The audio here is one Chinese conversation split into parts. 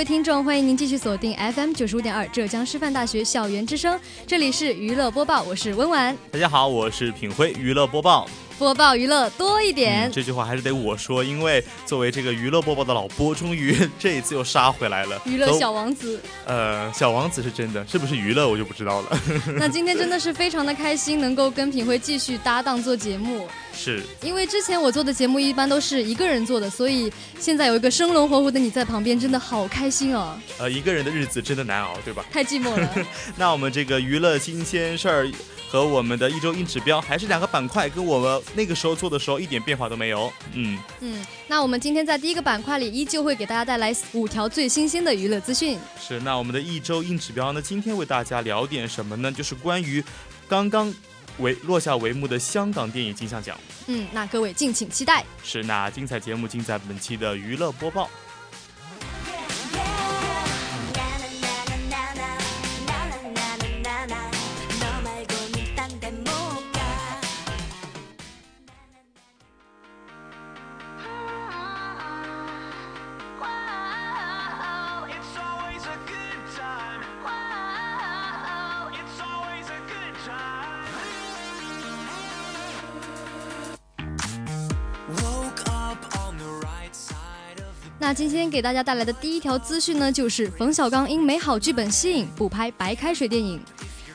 各位听众，欢迎您继续锁定 FM 九十五点二浙江师范大学校园之声，这里是娱乐播报，我是温婉。大家好，我是品辉，娱乐播报。播报娱乐多一点，这句话还是得我说，因为作为这个娱乐播报的老播，终于这一次又杀回来了。娱乐小王子，呃，小王子是真的，是不是娱乐我就不知道了。那今天真的是非常的开心，能够跟品辉继续搭档做节目。是，因为之前我做的节目一般都是一个人做的，所以现在有一个生龙活虎的你在旁边，真的好开心哦。呃，一个人的日子真的难熬，对吧？太寂寞了。那我们这个娱乐新鲜事儿。和我们的一周硬指标还是两个板块，跟我们那个时候做的时候一点变化都没有。嗯嗯，那我们今天在第一个板块里依旧会给大家带来五条最新鲜的娱乐资讯。是，那我们的一周硬指标呢？今天为大家聊点什么呢？就是关于刚刚为落下帷幕的香港电影金像奖。嗯，那各位敬请期待。是，那精彩节目尽在本期的娱乐播报。那今天给大家带来的第一条资讯呢，就是冯小刚因美好剧本吸引补拍白开水电影。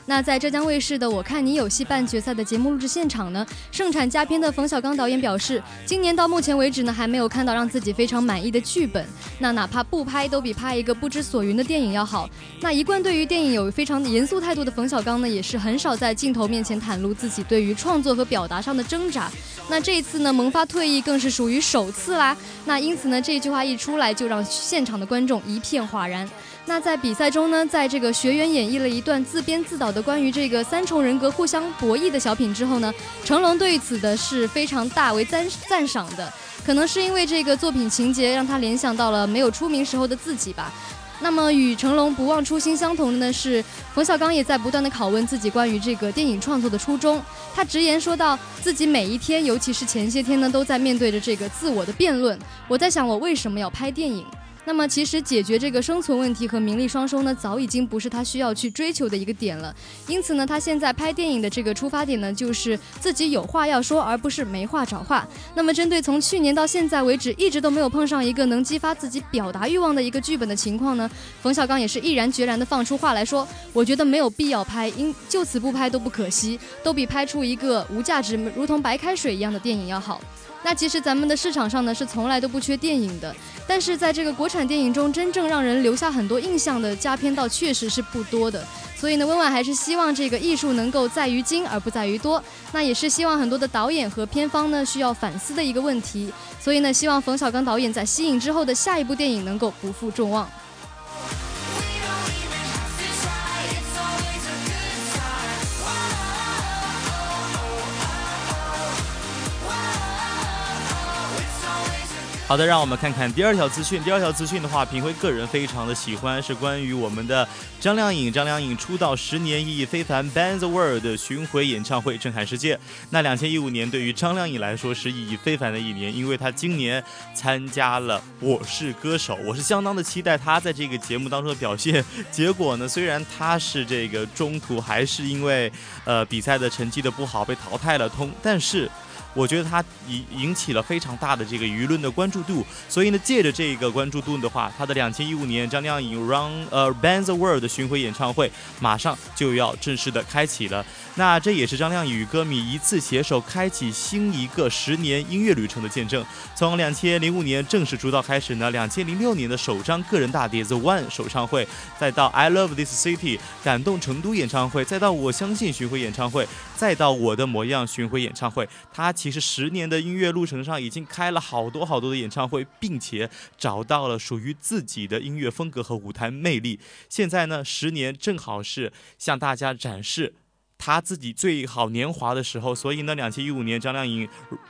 那在浙江卫视的《我看你有戏》半决赛的节目录制现场呢，盛产佳片的冯小刚导演表示，今年到目前为止呢，还没有看到让自己非常满意的剧本。那哪怕不拍，都比拍一个不知所云的电影要好。那一贯对于电影有非常严肃态度的冯小刚呢，也是很少在镜头面前袒露自己对于创作和表达上的挣扎。那这一次呢，萌发退役更是属于首次啦。那因此呢，这句话一出来，就让现场的观众一片哗然。那在比赛中呢，在这个学员演绎了一段自编自导的关于这个三重人格互相博弈的小品之后呢，成龙对此的是非常大为赞赞赏的。可能是因为这个作品情节让他联想到了没有出名时候的自己吧。那么与成龙不忘初心相同的呢是，冯小刚也在不断的拷问自己关于这个电影创作的初衷。他直言说到，自己每一天，尤其是前些天呢，都在面对着这个自我的辩论。我在想，我为什么要拍电影？那么，其实解决这个生存问题和名利双收呢，早已经不是他需要去追求的一个点了。因此呢，他现在拍电影的这个出发点呢，就是自己有话要说，而不是没话找话。那么，针对从去年到现在为止一直都没有碰上一个能激发自己表达欲望的一个剧本的情况呢，冯小刚也是毅然决然地放出话来说：“我觉得没有必要拍，因就此不拍都不可惜，都比拍出一个无价值、如同白开水一样的电影要好。”那其实咱们的市场上呢是从来都不缺电影的，但是在这个国产电影中，真正让人留下很多印象的佳片倒确实是不多的。所以呢，温婉还是希望这个艺术能够在于精而不在于多。那也是希望很多的导演和片方呢需要反思的一个问题。所以呢，希望冯小刚导演在吸引之后的下一部电影能够不负众望。好的，让我们看看第二条资讯。第二条资讯的话，平辉个人非常的喜欢，是关于我们的张靓颖。张靓颖出道十年意义非凡，Ban the World 巡回演唱会震撼世界。那两千一五年对于张靓颖来说是意义非凡的一年，因为她今年参加了《我是歌手》，我是相当的期待她在这个节目当中的表现。结果呢，虽然她是这个中途还是因为呃比赛的成绩的不好被淘汰了通，但是。我觉得他引引起了非常大的这个舆论的关注度，所以呢，借着这个关注度的话，他的两千一五年张靓颖 Run 呃 Ban the World 的巡回演唱会马上就要正式的开启了。那这也是张靓颖与歌迷一次携手开启新一个十年音乐旅程的见证。从两千零五年正式出道开始呢，两千零六年的首张个人大碟 The One 首唱会，再到 I Love This City 感动成都演唱会，再到我相信巡回演唱会，再到我的模样巡回演唱会，他。其其实十年的音乐路程上，已经开了好多好多的演唱会，并且找到了属于自己的音乐风格和舞台魅力。现在呢，十年正好是向大家展示。他自己最好年华的时候，所以呢，两千一五年张靓颖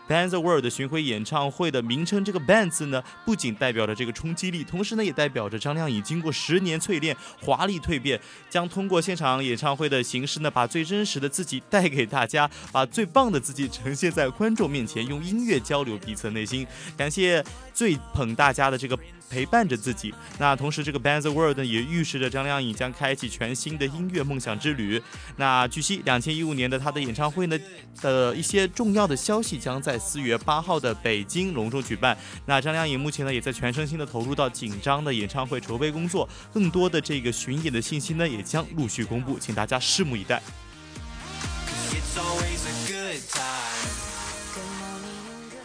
Band the World 巡回演唱会的名称，这个 “Band” 字呢，不仅代表着这个冲击力，同时呢，也代表着张靓颖经过十年淬炼，华丽蜕变，将通过现场演唱会的形式呢，把最真实的自己带给大家，把最棒的自己呈现在观众面前，用音乐交流彼此内心。感谢最捧大家的这个。陪伴着自己。那同时，这个《Ban the World》呢，也预示着张靓颖将开启全新的音乐梦想之旅。那据悉，两千一五年的她的演唱会呢的一些重要的消息，将在四月八号的北京隆重举办。那张靓颖目前呢，也在全身心的投入到紧张的演唱会筹备工作。更多的这个巡演的信息呢，也将陆续公布，请大家拭目以待。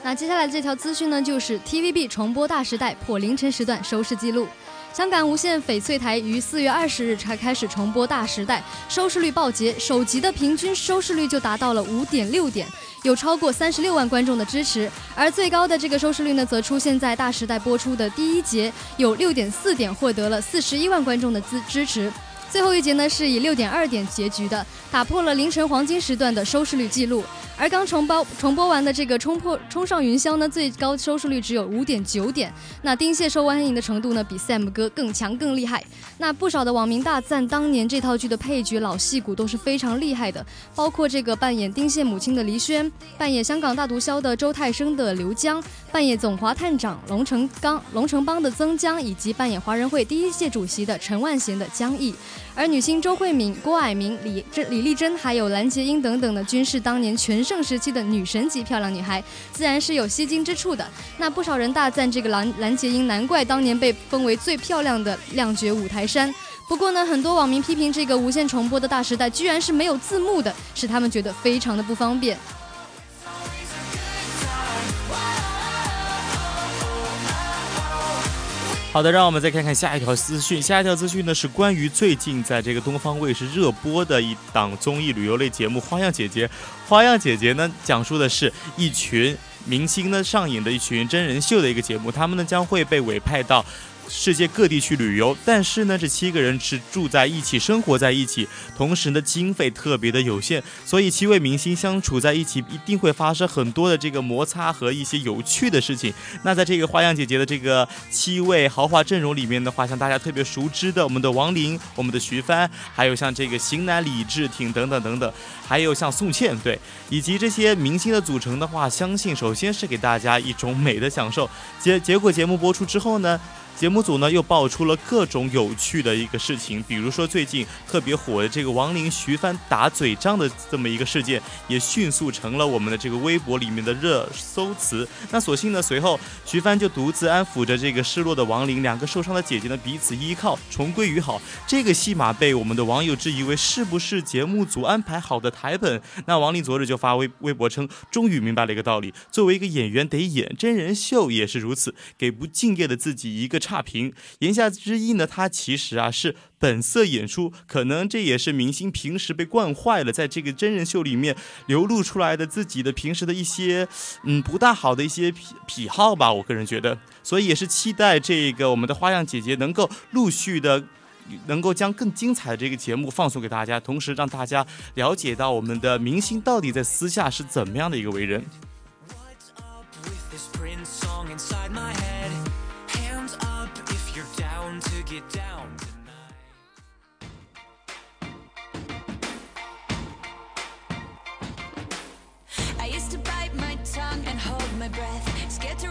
那接下来这条资讯呢，就是 TVB 重播《大时代》破凌晨时段收视记录。香港无线翡翠台于四月二十日才开始重播《大时代》，收视率暴捷，首集的平均收视率就达到了五点六点，有超过三十六万观众的支持。而最高的这个收视率呢，则出现在《大时代》播出的第一节，有六点四点，获得了四十一万观众的支支持。最后一节呢，是以六点二点结局的，打破了凌晨黄金时段的收视率记录。而刚重播重播完的这个《冲破冲上云霄》呢，最高收视率只有五点九点。那丁蟹受欢迎的程度呢，比 Sam 哥更强更厉害。那不少的网民大赞当年这套剧的配角老戏骨都是非常厉害的，包括这个扮演丁蟹母亲的黎轩，扮演香港大毒枭的周泰生的刘江，扮演总华探长龙成刚龙成邦的曾江，以及扮演华人会第一届主席的陈万贤的江毅。而女星周慧敏、郭蔼明、李珍、李丽珍，还有蓝洁瑛等等的，均是当年全盛时期的女神级漂亮女孩，自然是有吸睛之处的。那不少人大赞这个蓝蓝洁瑛，难怪当年被封为最漂亮的亮绝五台山。不过呢，很多网民批评这个无线重播的大时代，居然是没有字幕的，使他们觉得非常的不方便。好的，让我们再看看下一条资讯。下一条资讯呢，是关于最近在这个东方卫视热播的一档综艺旅游类节目《花样姐姐》。《花样姐姐》呢，讲述的是一群明星呢上演的一群真人秀的一个节目，他们呢将会被委派到。世界各地去旅游，但是呢，这七个人是住在一起，生活在一起，同时呢，经费特别的有限，所以七位明星相处在一起，一定会发生很多的这个摩擦和一些有趣的事情。那在这个花样姐姐的这个七位豪华阵容里面的话，像大家特别熟知的我们的王琳、我们的徐帆，还有像这个型男李治廷等等等等，还有像宋茜，对，以及这些明星的组成的话，相信首先是给大家一种美的享受。结结果节目播出之后呢？节目组呢又爆出了各种有趣的一个事情，比如说最近特别火的这个王林徐帆打嘴仗的这么一个事件，也迅速成了我们的这个微博里面的热搜词。那所幸呢，随后徐帆就独自安抚着这个失落的王林，两个受伤的姐姐呢彼此依靠，重归于好。这个戏码被我们的网友质疑为是不是节目组安排好的台本？那王林昨日就发微微博称，终于明白了一个道理：作为一个演员得演真人秀也是如此，给不敬业的自己一个。差评，言下之意呢，他其实啊是本色演出，可能这也是明星平时被惯坏了，在这个真人秀里面流露出来的自己的平时的一些嗯不大好的一些癖癖好吧，我个人觉得，所以也是期待这个我们的花样姐姐能够陆续的能够将更精彩的这个节目放送给大家，同时让大家了解到我们的明星到底在私下是怎么样的一个为人。get down tonight. I used to bite my tongue and hold my breath, scared to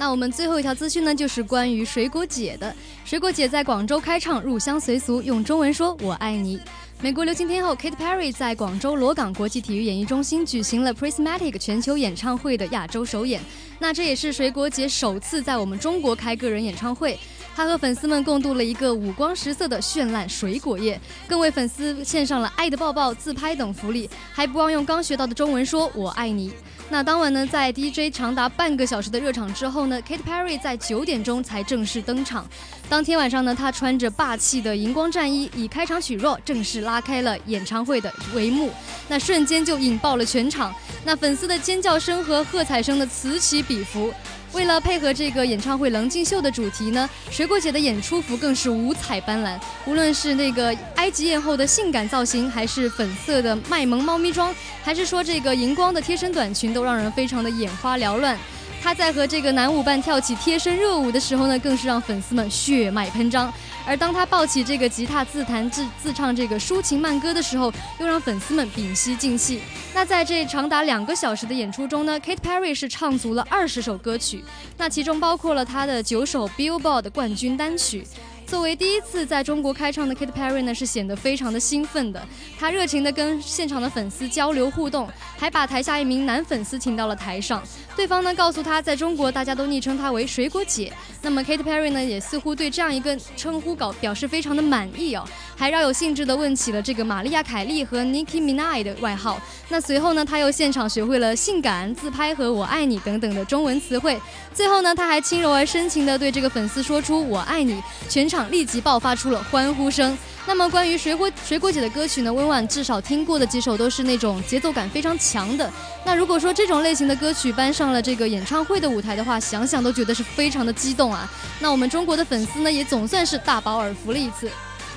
那我们最后一条资讯呢，就是关于水果姐的。水果姐在广州开唱，入乡随俗，用中文说“我爱你”。美国流行天后 Katy Perry 在广州萝岗国际体育演艺中心举行了 Prismatic 全球演唱会的亚洲首演，那这也是水果姐首次在我们中国开个人演唱会。他和粉丝们共度了一个五光十色的绚烂水果夜，更为粉丝献上了爱的抱抱、自拍等福利，还不忘用刚学到的中文说“我爱你”。那当晚呢，在 DJ 长达半个小时的热场之后呢，Katy Perry 在九点钟才正式登场。当天晚上呢，他穿着霸气的荧光战衣，以开场曲《若》正式拉开了演唱会的帷幕。那瞬间就引爆了全场，那粉丝的尖叫声和喝彩声的此起彼伏。为了配合这个演唱会棱镜秀的主题呢，水果姐的演出服更是五彩斑斓。无论是那个埃及艳后的性感造型，还是粉色的卖萌猫咪装，还是说这个荧光的贴身短裙，都让人非常的眼花缭乱。他在和这个男舞伴跳起贴身热舞的时候呢，更是让粉丝们血脉喷张。而当他抱起这个吉他自弹自自唱这个抒情慢歌的时候，又让粉丝们屏息静气。那在这长达两个小时的演出中呢，Kate Perry 是唱足了二十首歌曲，那其中包括了他的九首 Billboard 冠军单曲。作为第一次在中国开唱的 Katy Perry 呢，是显得非常的兴奋的。她热情地跟现场的粉丝交流互动，还把台下一名男粉丝请到了台上。对方呢告诉她，在中国大家都昵称她为水果姐。那么 Katy Perry 呢，也似乎对这样一个称呼搞表示非常的满意哦，还饶有兴致地问起了这个玛丽亚凯莉和 Nicki Minaj 的外号。那随后呢，她又现场学会了性感、自拍和我爱你等等的中文词汇。最后呢，她还轻柔而深情地对这个粉丝说出我爱你，全场立即爆发出了欢呼声。那么关于水果水果姐的歌曲呢，温婉至少听过的几首都是那种节奏感非常强的。那如果说这种类型的歌曲搬上了这个演唱会的舞台的话，想想都觉得是非常的激动啊。那我们中国的粉丝呢，也总算是大饱耳福了一次。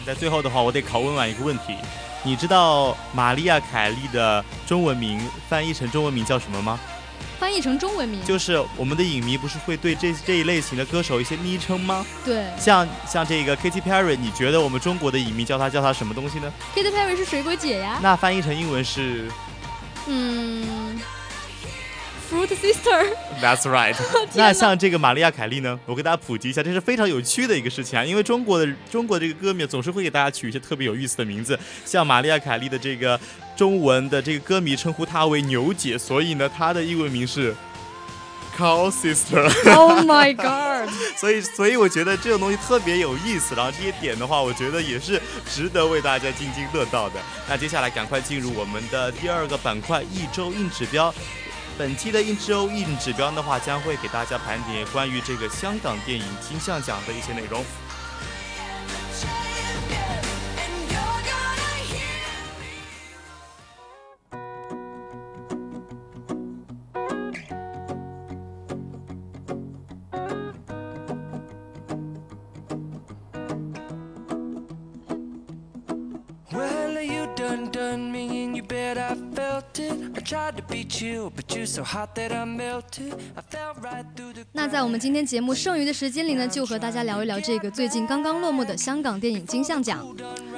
在最后的话，我得考温婉一个问题，你知道玛丽亚凯莉的中文名翻译成中文名叫什么吗？翻译成中文名就是我们的影迷不是会对这这一类型的歌手一些昵称吗？对像像这个 Katy Perry，你觉得我们中国的影迷叫她叫她什么东西呢？，Katy Perry 是水果姐呀。那翻译成英文是嗯，Fruit Sister。That's right。那像这个玛利亚凯莉呢，我给大家普及一下，这是非常有趣的一个事情啊，因为中国的中国这个歌迷总是会给大家取一些特别有意思的名字，像玛利亚凯莉的这个中文的这个歌迷称呼她为牛姐，所以呢，她的英文名是 Cow Sister。Oh my God！所以，所以我觉得这种东西特别有意思，然后这些点的话，我觉得也是值得为大家津津乐道的。那接下来赶快进入我们的第二个板块——一周硬指标。本期的一周硬指标的话，将会给大家盘点关于这个香港电影金像奖的一些内容。那在我们今天节目剩余的时间里呢，就和大家聊一聊这个最近刚刚落幕的香港电影金像奖。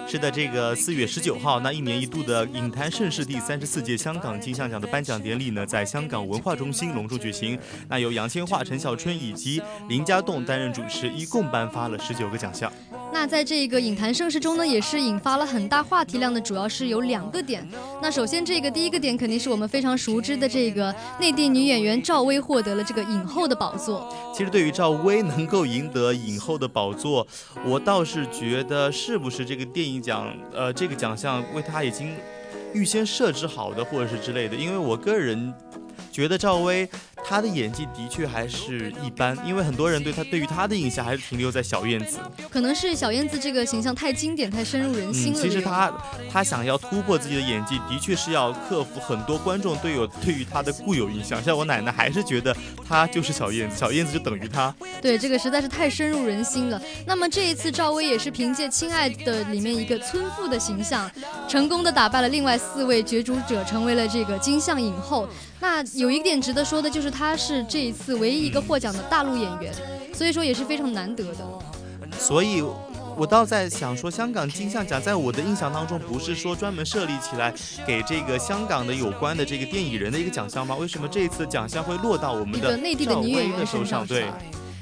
是的，这个四月十九号，那一年一度的影坛盛事第三十四届香港金像奖的颁奖典礼呢，在香港文化中心隆重举行。那由杨千嬅、陈小春以及林家栋担任主持，一共颁发了十九个奖项。那在这个影坛盛世中呢，也是引发了很大话题量的，主要是有两个点。那首先这个第一个点肯定是我们非常熟知的这个内地女演员赵薇获得了这个影后的宝座。其实对于赵薇能够赢得影后的宝座，我倒是觉得是不是这个电影奖，呃，这个奖项为她已经预先设置好的，或者是之类的。因为我个人觉得赵薇她的演技的确还是一般，因为很多人对他对于他的印象还是停留在小燕子。可能是小燕子这个形象太经典、太深入人心嗯，了。其实这个她她想要突破自己的演技，的确是要克服很多观众对有对于他的固有印象。像我奶奶还是觉得他就是小燕子，小燕子就等于他。对这个实在是太深入人心了。那么这一次赵薇也是凭借《亲爱的》里面一个村妇的形象，成功的打败了另外四位角逐者，成为了这个金像影后。那有一点值得说的就是，他是这一次唯一一个获奖的大陆演员，所以说也是非常难得的。所以。我倒在想说，香港金像奖在我的印象当中，不是说专门设立起来给这个香港的有关的这个电影人的一个奖项吗？为什么这一次奖项会落到我们的内地的女演员手上？对。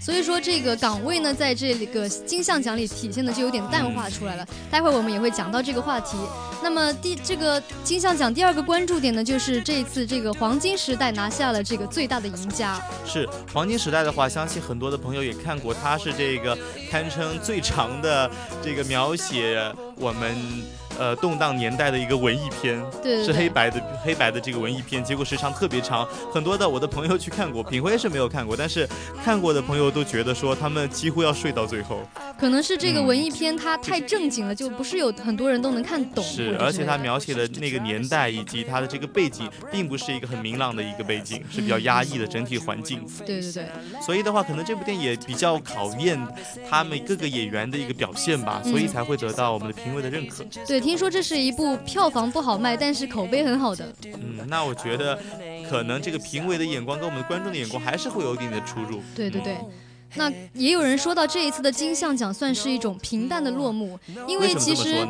所以说这个岗位呢，在这个金像奖里体现的就有点淡化出来了。待会儿我们也会讲到这个话题。那么第这个金像奖第二个关注点呢，就是这一次这个黄金时代拿下了这个最大的赢家。是黄金时代的话，相信很多的朋友也看过，它是这个堪称最长的这个描写我们。呃，动荡年代的一个文艺片，对，是黑白的黑白的这个文艺片，结果时长特别长，很多的我的朋友去看过，品辉是没有看过，但是看过的朋友都觉得说他们几乎要睡到最后。可能是这个文艺片它太正经了，就不是有很多人都能看懂。是，而且它描写的那个年代以及它的这个背景，并不是一个很明朗的一个背景，是比较压抑的整体环境。对对对。所以的话，可能这部电影也比较考验他们各个演员的一个表现吧，所以才会得到我们的评委的认可。对。听说这是一部票房不好卖，但是口碑很好的。嗯，那我觉得，可能这个评委的眼光跟我们观众的眼光还是会有一定的出入。对对对。那也有人说到这一次的金像奖算是一种平淡的落幕，因为其实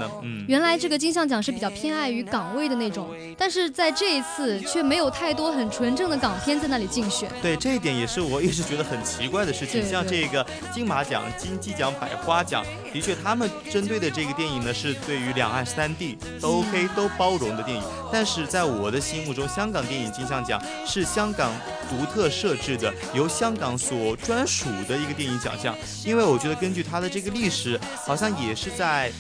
原来这个金像奖是比较偏爱于港味的那种，但是在这一次却没有太多很纯正的港片在那里竞选。对，这一点也是我一直觉得很奇怪的事情。像这个金马奖、金鸡奖、百花奖，的确他们针对的这个电影呢是对于两岸三地都 OK 都包容的电影，但是在我的心目中，香港电影金像奖是香港独特设置的，由香港所专属。的一个电影奖项，因为我觉得根据它的这个历史，好像也是在。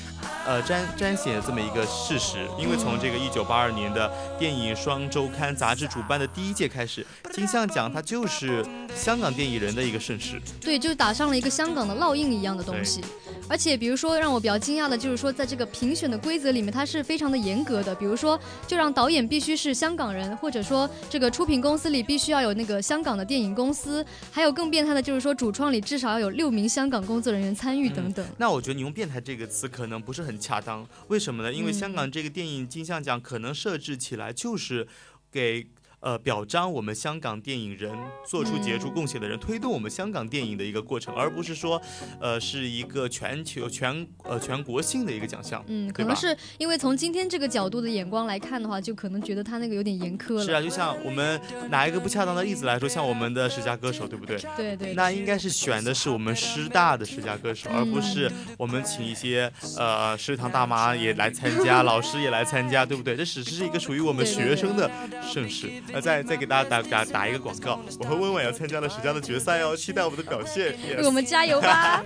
呃，彰彰显这么一个事实，因为从这个一九八二年的电影双周刊杂志主办的第一届开始，金像奖它就是香港电影人的一个盛世。对，就打上了一个香港的烙印一样的东西。而且，比如说让我比较惊讶的就是说，在这个评选的规则里面，它是非常的严格的。比如说，就让导演必须是香港人，或者说这个出品公司里必须要有那个香港的电影公司。还有更变态的就是说，主创里至少要有六名香港工作人员参与等等。那我觉得你用“变态”这个词可能不是很。很恰当，为什么呢？因为香港这个电影金像奖可能设置起来就是给。呃，表彰我们香港电影人做出杰出贡献的人，推动我们香港电影的一个过程，而不是说，呃，是一个全球全呃全国性的一个奖项。嗯，可能是因为从今天这个角度的眼光来看的话，就可能觉得他那个有点严苛了。是啊，就像我们拿一个不恰当的例子来说，像我们的十佳歌手，对不对？对对。那应该是选的是我们师大的十佳歌手，而不是我们请一些呃食堂大妈也来参加，老师也来参加，对不对？这只是一个属于我们学生的盛世。那再再给大家打打打一个广告，我和温婉要参加了十佳的决赛哦，期待我们的表现，为我们加油吧！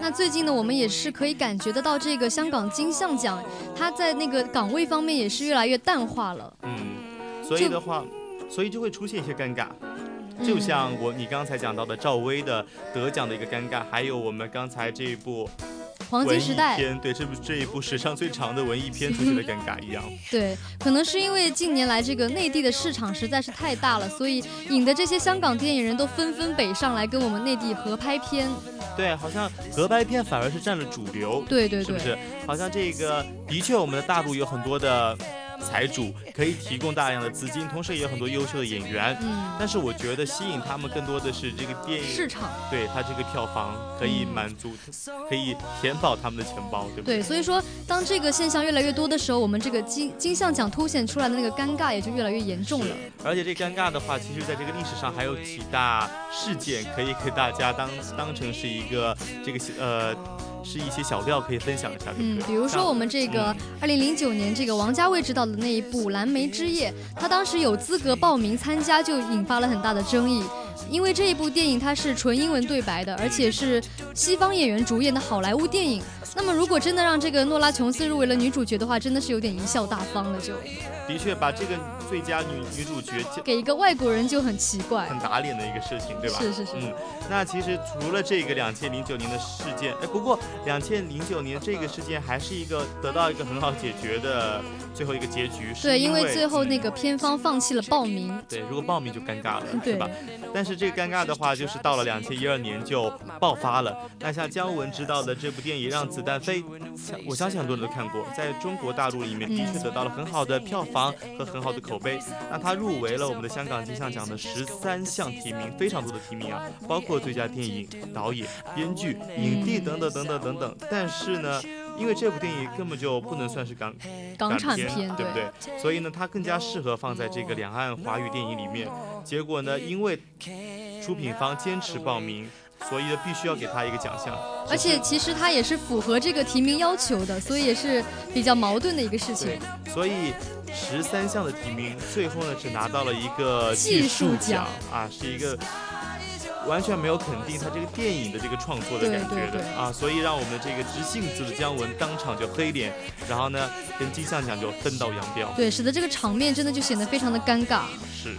那最近呢，我们也是可以感觉得到，这个香港金像奖，它在那个岗位方面也是越来越淡化了。嗯，所以的话，所以就会出现一些尴尬。就像我你刚才讲到的赵薇的得奖的一个尴尬，还有我们刚才这一部黄金时代片，对这部这一部史上最长的文艺片出现的尴尬一样。对，可能是因为近年来这个内地的市场实在是太大了，所以引得这些香港电影人都纷纷北上来跟我们内地合拍片。对，好像合拍片反而是占了主流。对对对，是不是？好像这个的确，我们的大陆有很多的。财主可以提供大量的资金，同时也有很多优秀的演员。嗯，但是我觉得吸引他们更多的是这个电影市场，对他这个票房可以满足，可以填饱他们的钱包，对不对？对，所以说当这个现象越来越多的时候，我们这个金金像奖凸显出来的那个尴尬也就越来越严重了。而且这尴尬的话，其实在这个历史上还有几大事件可以给大家当当成是一个这个呃。是一些小料可以分享一下，嗯，比如说我们这个二零零九年这个王家卫执导的那一部《蓝莓之夜》，他当时有资格报名参加，就引发了很大的争议，因为这一部电影它是纯英文对白的，而且是西方演员主演的好莱坞电影。那么如果真的让这个诺拉琼斯入围了女主角的话，真的是有点贻笑大方了，就。的确，把这个最佳女女主角给一个外国人就很奇怪，很打脸的一个事情，对吧？是是是。嗯，那其实除了这个两千零九年的事件，哎，不过两千零九年这个事件还是一个得到一个很好解决的最后一个结局。对，因为最后那个片方放弃了报名。对，如果报名就尴尬了，对吧？但是这个尴尬的话，就是到了两千一二年就爆发了。那像姜文执导的这部电影《让子弹飞》，我相信很多人都看过，在中国大陆里面的确得到了很好的票房和很好的口碑。那他入围了我们的香港金像奖的十三项提名，非常多的提名啊，包括最佳电影、导演、编剧、影帝等等等等等等。但是呢，因为这部电影根本就不能算是港港片对不对？所以呢，它更加适合放在这个两岸华语电影里面。结果呢，因为出品方坚持报名，所以呢，必须要给他一个奖项。而且其实他也是符合这个提名要求的，所以也是比较矛盾的一个事情对。，所以十三项的提名，最后呢只拿到了一个技技术术奖啊，是一个。完全没有肯定他这个电影的这个创作的感觉的啊，所以让我们的这个直性子的姜文当场就黑脸，然后呢跟金像奖就分道扬镳。对，使得这个场面真的就显得非常的尴尬。是，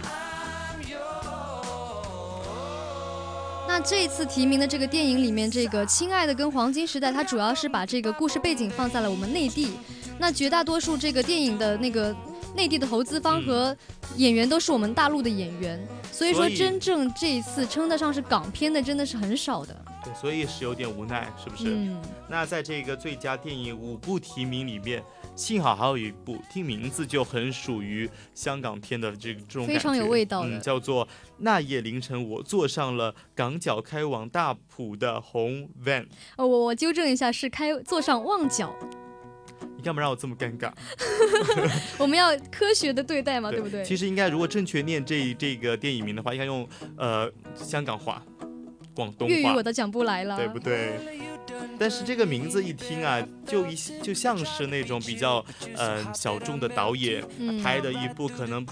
这一次提名的这个电影里面，这个《亲爱的》跟《黄金时代》，它主要是把这个故事背景放在了我们内地。那绝大多数这个电影的那个内地的投资方和演员都是我们大陆的演员，所以说真正这一次称得上是港片的，真的是很少的。对，所以是有点无奈，是不是？嗯，那在这个最佳电影五部提名里面，幸好还有一部听名字就很属于香港片的这个这种非常有味道的嗯，叫做《那夜凌晨我坐上了港角开往大埔的红 van》。哦，我我纠正一下，是开坐上旺角，你干嘛让我这么尴尬？我们要科学的对待嘛，对不对？其实应该如果正确念这这个电影名的话，应该用呃香港话、广东话粤语我，都讲不来了，对不对？但是这个名字一听啊，就一就像是那种比较嗯、呃小众的导演嗯拍的一部可能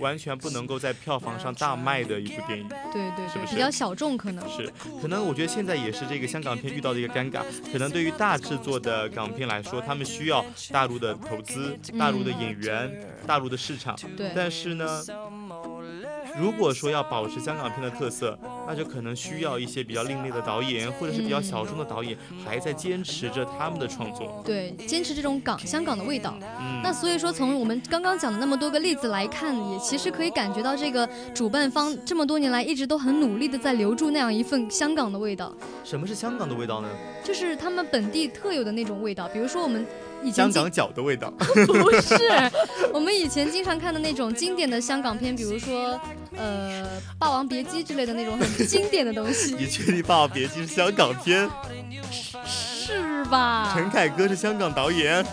完全不能够在票房上大卖的一部电影。对对对，是不是比较小众可能。是，可能我觉得现在也是这个香港片遇到的一个尴尬。可能对于大制作的港片来说，他们需要大陆的投资、大陆的演员、大陆的市场。对，但是呢，如果说要保持香港片的特色，那就可能需要一些比较另类的导演，或者是比较小众的导演，还在坚持着他们的创作。对，坚持这种港香港的味道。嗯，那所以说，从我们刚刚讲的那么多个例子来看，也其实可以感觉到这个主办方这么多年来一直都很努力的在留住那样一份香港的味道，什么是香港的味道呢？就是他们本地特有的那种味道。比如说我们以前香港脚的味道。不是，我们以前经常看的那种经典的香港片，比如说呃《霸王别姬》之类的那种很经典的东西，你确定《霸王别姬》是香港片？是吧？陈凯歌是香港导演，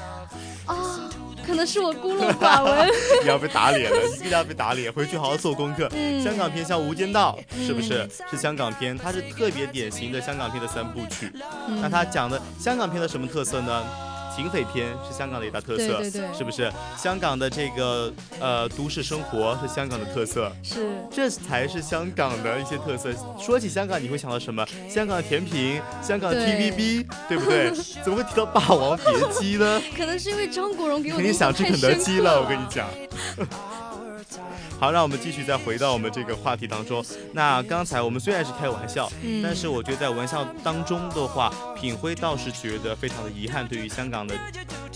啊，可能是我孤陋寡闻。你要被打脸了，你一定要被打脸，回去好好做功课。嗯香港片像《无间道》，是不是？是香港片，它是特别典型的香港片的三部曲。嗯那它讲的香港片的什么特色呢？警匪片是香港的一大特色，对对对是不是？香港的这个呃都市生活是香港的特色，是这才是香港的一些特色。说起香港，你会想到什么？香港的甜品，香港的 TVB，对不对？怎么会提到《霸王别姬》呢？可能是因为张国荣给我肯定想吃肯德基了，我跟你讲。好，让我们继续再回到我们这个话题当中。那刚才我们虽然是开玩笑，嗯但是我觉得在玩笑当中的话，品辉倒是觉得非常的遗憾，对于香港的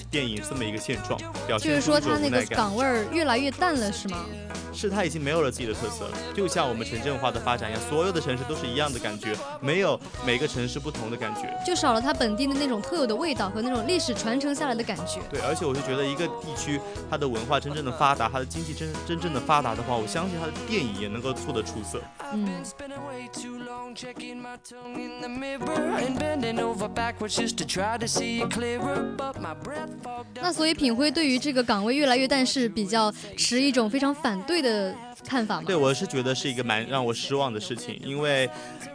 电影这么一个现状，表就是说他那个种无奈感。港味儿越来越淡了，是吗？是它已经没有了自己的特色了，就像我们城镇化的发展一样，所有的城市都是一样的感觉，没有每个城市不同的感觉。就少了它本地的那种特有的味道和那种历史传承下来的感觉。对，而且我是觉得一个地区它的文化真正的发达，它的经济真真正的发达的话，我相信它的电影也能够做得出色。那所以品辉对于这个岗位越来越淡是比较持一种非常反对的看法吗？对，我是觉得是一个蛮让我失望的事情，因为，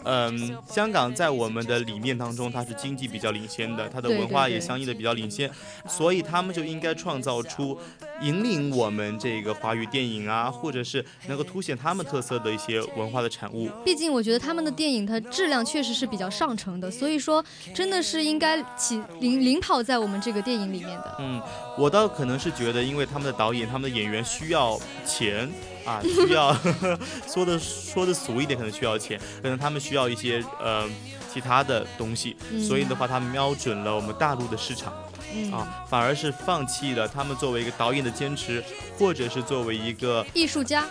嗯，香港在我们的理念当中，它是经济比较领先的，它的文化也相应的比较领先，所以他们就应该创造出引领我们这个华语电影啊，或者是能够凸显他们特色的一些文化的产物。毕竟我觉得他们的电影它质量确实是比较上乘的，所以说真的是应该起领领跑在我们这个电影里面的。嗯，我倒可能是觉得，因为他们的导演、他们的演员需要钱啊，需要 说的说的俗一点，可能需要钱，可能他们需要一些呃其他的东西，嗯。所以的话，他们瞄准了我们大陆的市场嗯，啊，反而是放弃了他们作为一个导演的坚持，或者是作为一个艺术家，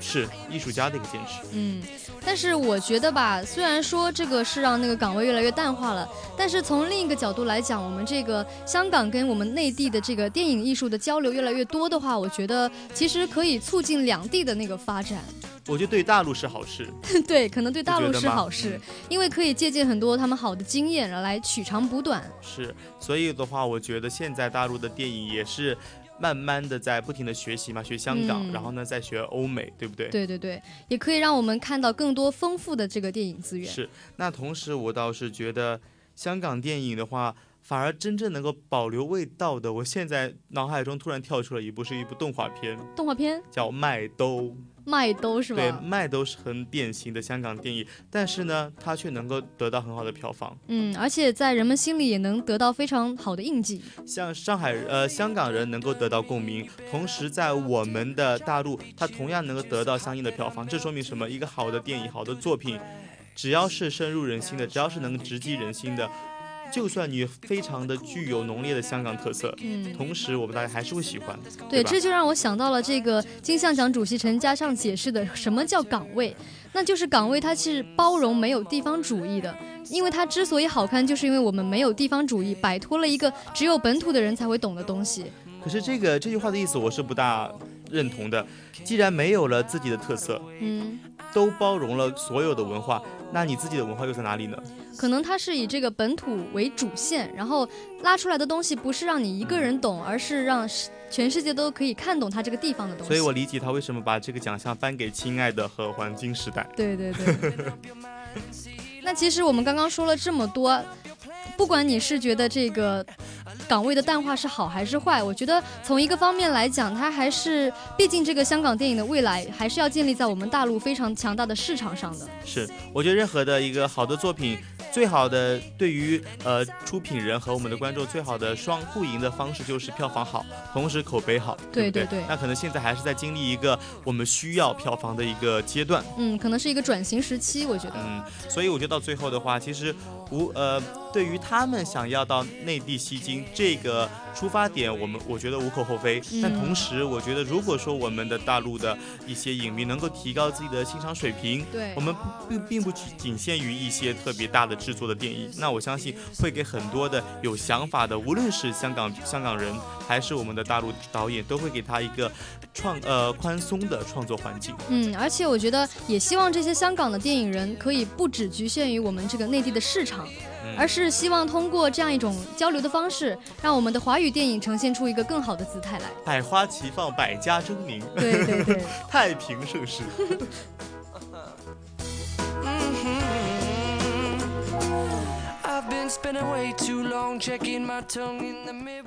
是艺术家的一个坚持。嗯，但是我觉得吧，虽然说这个是让那个岗位越来越淡化了，但是从另一个角度来讲，我们这个香港跟我们内地的这个电影艺术的交流越来越多的话，我觉得其实可以促进两地的那个发展。我觉得对大陆是好事。对，可能对大陆是好事，因为可以借鉴很多他们好的经验，然后来取长补短。是，所以的话，我觉得现在大陆的电影也是慢慢的在不停的学习嘛，学香港，嗯然后呢再学欧美，对不对？对对对，也可以让我们看到更多丰富的这个电影资源。是。那同时，我倒是觉得香港电影的话。反而真正能够保留味道的，我现在脑海中突然跳出了一部，是一部动画片，动画片叫《麦兜》。麦兜是对，吧？麦兜是很典型的香港电影，但是呢，它却能够得到很好的票房。嗯，而且在人们心里也能得到非常好的印记。像上海呃香港人能够得到共鸣，同时在我们的大陆，它同样能够得到相应的票房。这说明什么？一个好的电影、好的作品，只要是深入人心的，只要是能直击人心的，就算你非常的具有浓烈的香港特色，嗯，同时我们大家还是会喜欢。对，吧这就让我想到了这个金像奖主席陈嘉上解释的什么叫岗位，那就是岗位它是包容没有地方主义的，因为它之所以好看，就是因为我们没有地方主义，摆脱了一个只有本土的人才会懂的东西。可是这个这句话的意思我是不大认同的。既然没有了自己的特色，嗯，都包容了所有的文化，那你自己的文化又在哪里呢？可能它是以这个本土为主线，然后拉出来的东西不是让你一个人懂，而是让世全世界都可以看懂它这个地方的东西。所以我理解他为什么把这个奖项颁给亲爱的和黄金时代。对对对。那其实我们刚刚说了这么多，不管你是觉得这个岗位的淡化是好还是坏，我觉得从一个方面来讲，它还是，毕竟这个香港电影的未来还是要建立在我们大陆非常强大的市场上的。是，我觉得任何的一个好的作品，最好的对于呃出品人和我们的观众最好的双互赢的方式就是票房好，同时口碑好，对对对。那可能现在还是在经历一个我们需要票房的一个阶段，嗯，可能是一个转型时期，我觉得。嗯，所以我觉得到最后的话，其实无呃对于他们想要到内地吸金这个出发点，我们我觉得无可厚非。但嗯同时，我觉得如果说我们的大陆的一些影迷能够提高自己的欣赏水平，对我们并并不仅限于一些特别大的制作的电影，那我相信会给很多的有想法的，无论是香港香港人还是我们的大陆导演，都会给他一个创呃宽松的创作环境。嗯，而且我觉得也希望这些香港的电影人可以不只局限于我们这个内地的市场，嗯而是希望通过这样一种交流的方式，让我们的华语电影呈现出一个更好的姿态来。百花齐放，百家争鸣，对对对。太平盛世。I've been spending way too long checking my tongue in the mirror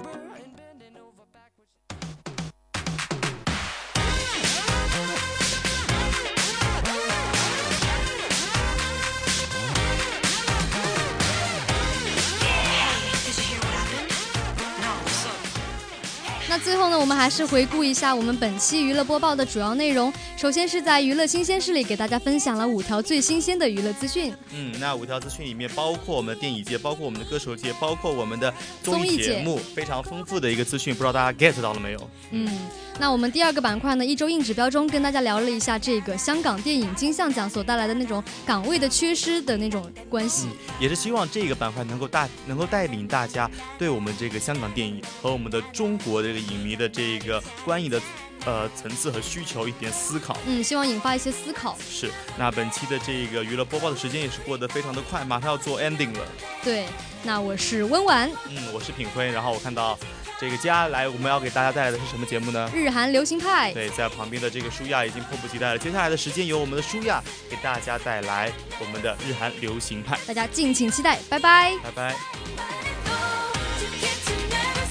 最后呢，我们还是回顾一下我们本期娱乐播报的主要内容。首先是在娱乐新鲜事里给大家分享了五条最新鲜的娱乐资讯。嗯，那五条资讯里面包括我们的电影界，包括我们的歌手界，包括我们的综综艺节目，非常丰富的一个资讯，不知道大家 get 到了没有？嗯，那我们第二个板块呢，一周硬指标中跟大家聊了一下这个香港电影金像奖所带来的那种岗位的缺失的那种关系。嗯，也是希望这个板块能够大能够带领大家对我们这个香港电影和我们的中国这个影迷的这个观影的呃层次和需求一点思考。嗯，希望引发一些思考。是，那本期的这个娱乐播报的时间也是过得非常的快，马上要做 ending 了。对，那我是温婉，嗯，我是品辉，然后我看到这个接下来我们要给大家带来的是什么节目呢？日韩流行派。对，在旁边的这个舒亚已经迫不及待了。接下来的时间由我们的舒亚给大家带来我们的日韩流行派。大家敬请期待，拜拜。拜拜。